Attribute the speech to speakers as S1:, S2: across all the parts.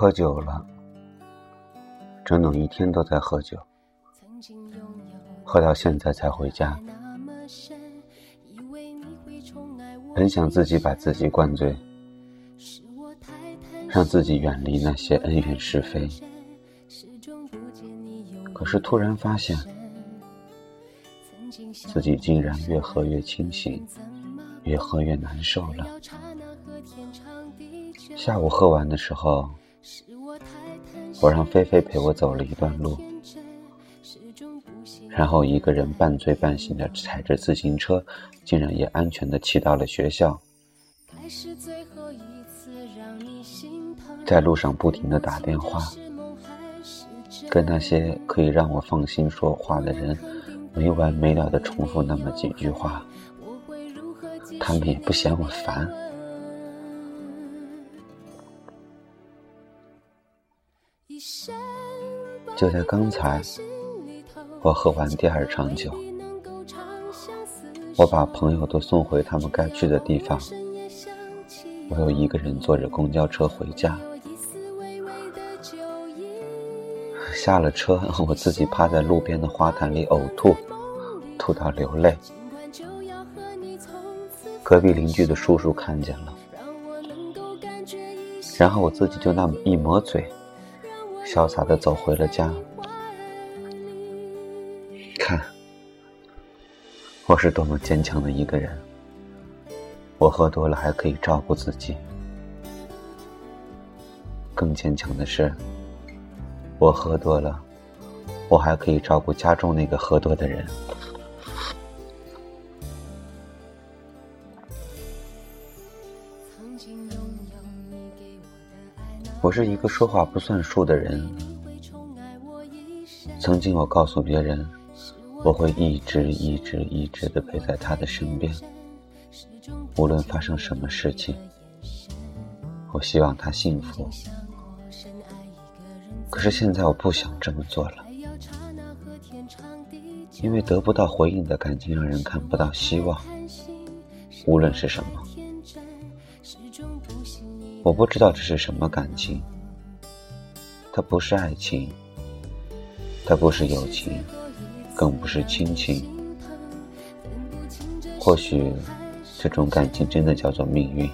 S1: 喝酒了，整整一天都在喝酒，喝到现在才回家。本想自己把自己灌醉，让自己远离那些恩怨是非，可是突然发现，自己竟然越喝越清醒，越喝越难受了。下午喝完的时候，我让菲菲陪我走了一段路，然后一个人半醉半醒的踩着自行车，竟然也安全的骑到了学校。在路上不停的打电话，跟那些可以让我放心说话的人，没完没了的重复那么几句话，他们也不嫌我烦。就在刚才，我喝完第二场酒，我把朋友都送回他们该去的地方，我又一个人坐着公交车回家。下了车，我自己趴在路边的花坛里呕吐，吐到流泪。隔壁邻居的叔叔看见了，然后我自己就那么一抹嘴。潇洒的走回了家。看，我是多么坚强的一个人。我喝多了还可以照顾自己。更坚强的是，我喝多了，我还可以照顾家中那个喝多的人。我是一个说话不算数的人。曾经我告诉别人，我会一直一直一直的陪在他的身边，无论发生什么事情。我希望他幸福。可是现在我不想这么做了，因为得不到回应的感情让人看不到希望，无论是什么。我不知道这是什么感情，它不是爱情，它不是友情，更不是亲情。或许，这种感情真的叫做命运。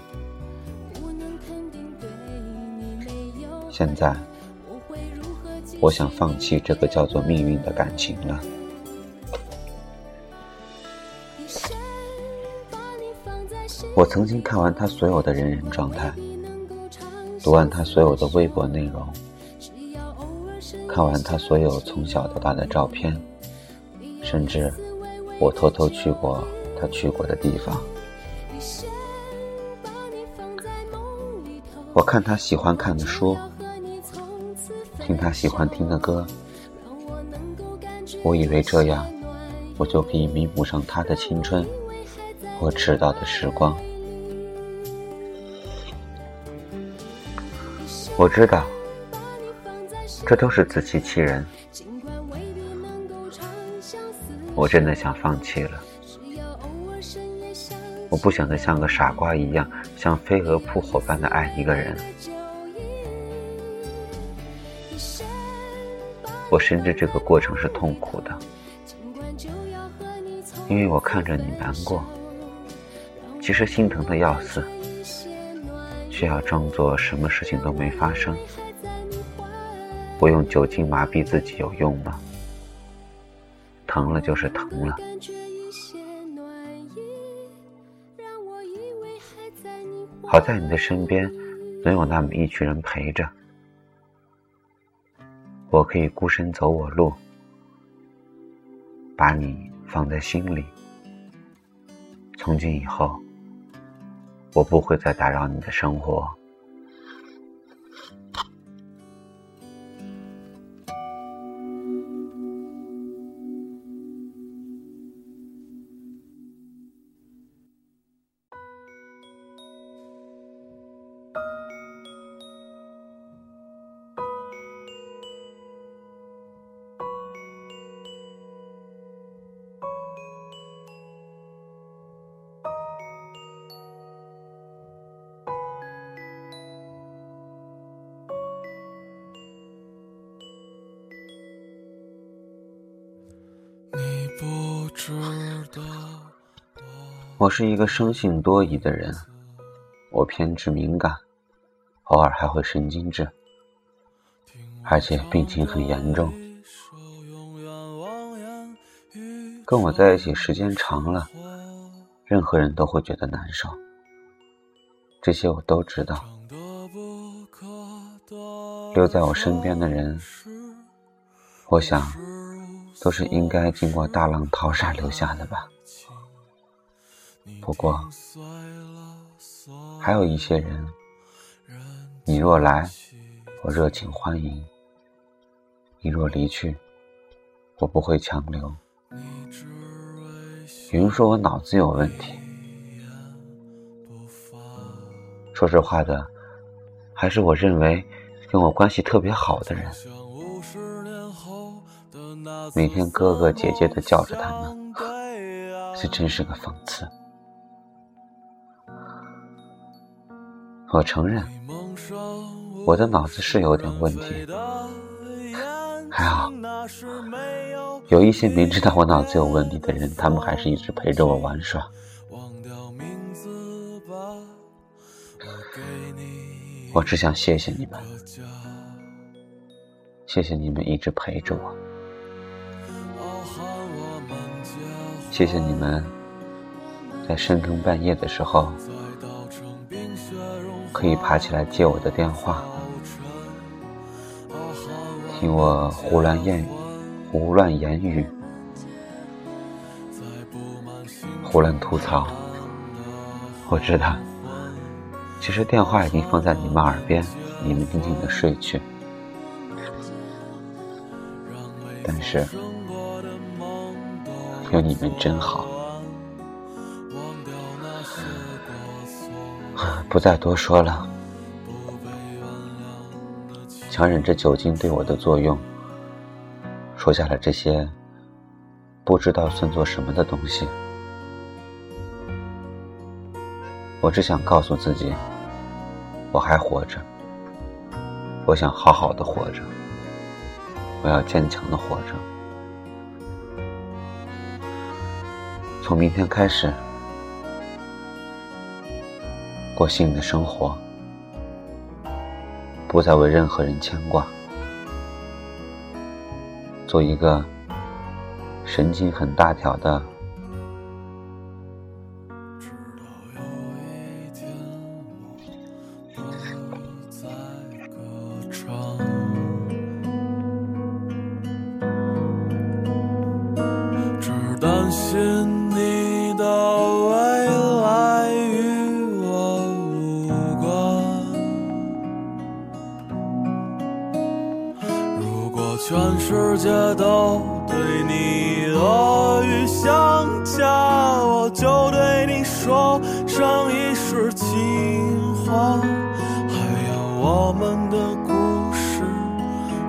S1: 现在，我想放弃这个叫做命运的感情了。我曾经看完他所有的人人状态。读完他所有的微博内容，看完他所有从小到大的照片，甚至我偷偷去过他去过的地方。我看他喜欢看的书，听他喜欢听的歌，我以为这样，我就可以弥补上他的青春或迟到的时光。我知道，这都是自欺欺人。我真的想放弃了。我不想再像个傻瓜一样，像飞蛾扑火般的爱一个人。我深知这个过程是痛苦的，因为我看着你难过，其实心疼的要死。需要装作什么事情都没发生。我用酒精麻痹自己有用吗？疼了就是疼了。好在你的身边总有那么一群人陪着，我可以孤身走我路，把你放在心里。从今以后。我不会再打扰你的生活。我是一个生性多疑的人，我偏执敏感，偶尔还会神经质，而且病情很严重。跟我在一起时间长了，任何人都会觉得难受。这些我都知道。留在我身边的人，我想都是应该经过大浪淘沙留下的吧。不过，还有一些人，你若来，我热情欢迎；你若离去，我不会强留。有人说我脑子有问题，说实话的，还是我认为跟我关系特别好的人，每天哥哥姐姐的叫着他们，这真是个讽刺。我承认，我的脑子是有点问题，还好，有一些明知道我脑子有问题的人，他们还是一直陪着我玩耍。我只想谢谢你们，谢谢你们一直陪着我，谢谢你们在深更半夜的时候。可以爬起来接我的电话，听我胡乱言语、胡乱言语、胡乱吐槽。我知道，其实电话已经放在你们耳边，你们静静的睡去。但是，有你们真好。不再多说了，强忍着酒精对我的作用，说下了这些不知道算作什么的东西。我只想告诉自己，我还活着，我想好好的活着，我要坚强的活着。从明天开始。过新的生活，不再为任何人牵挂，做一个神经很大条的。全世界都对你恶语相加，我就对你说上一世情话。还有我们的故事，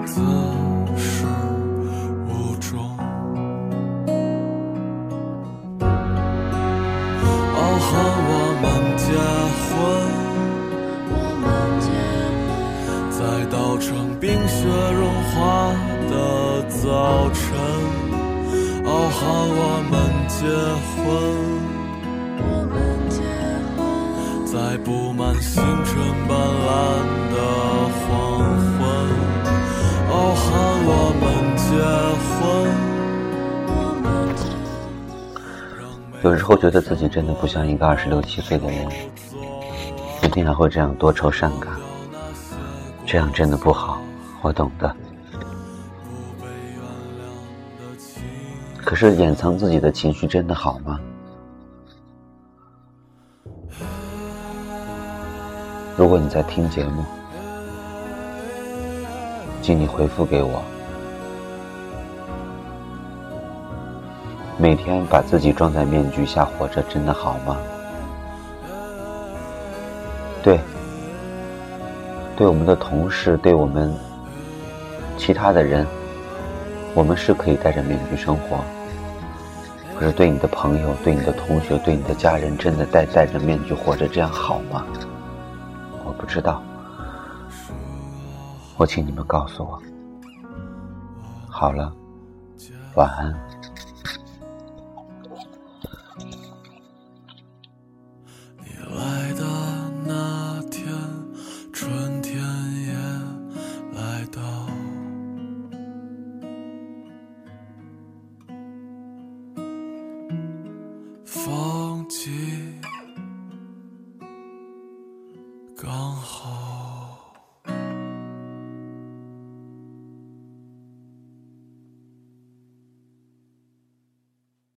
S1: 自始无终。哦，和我们结婚，在稻城冰雪融化。的早晨，哦，喊我们结婚。在布满星辰斑斓的黄昏，哦，喊我们结婚。有时候觉得自己真的不像一个二十六七岁的人，一定还会这样多愁善感，这样真的不好，我懂的。可是掩藏自己的情绪真的好吗？如果你在听节目，请你回复给我。每天把自己装在面具下活着，真的好吗？对，对我们的同事，对我们其他的人，我们是可以戴着面具生活。可是，对你的朋友、对你的同学、对你的家人，真的戴戴着面具活着，这样好吗？我不知道。我请你们告诉我。好了，晚安。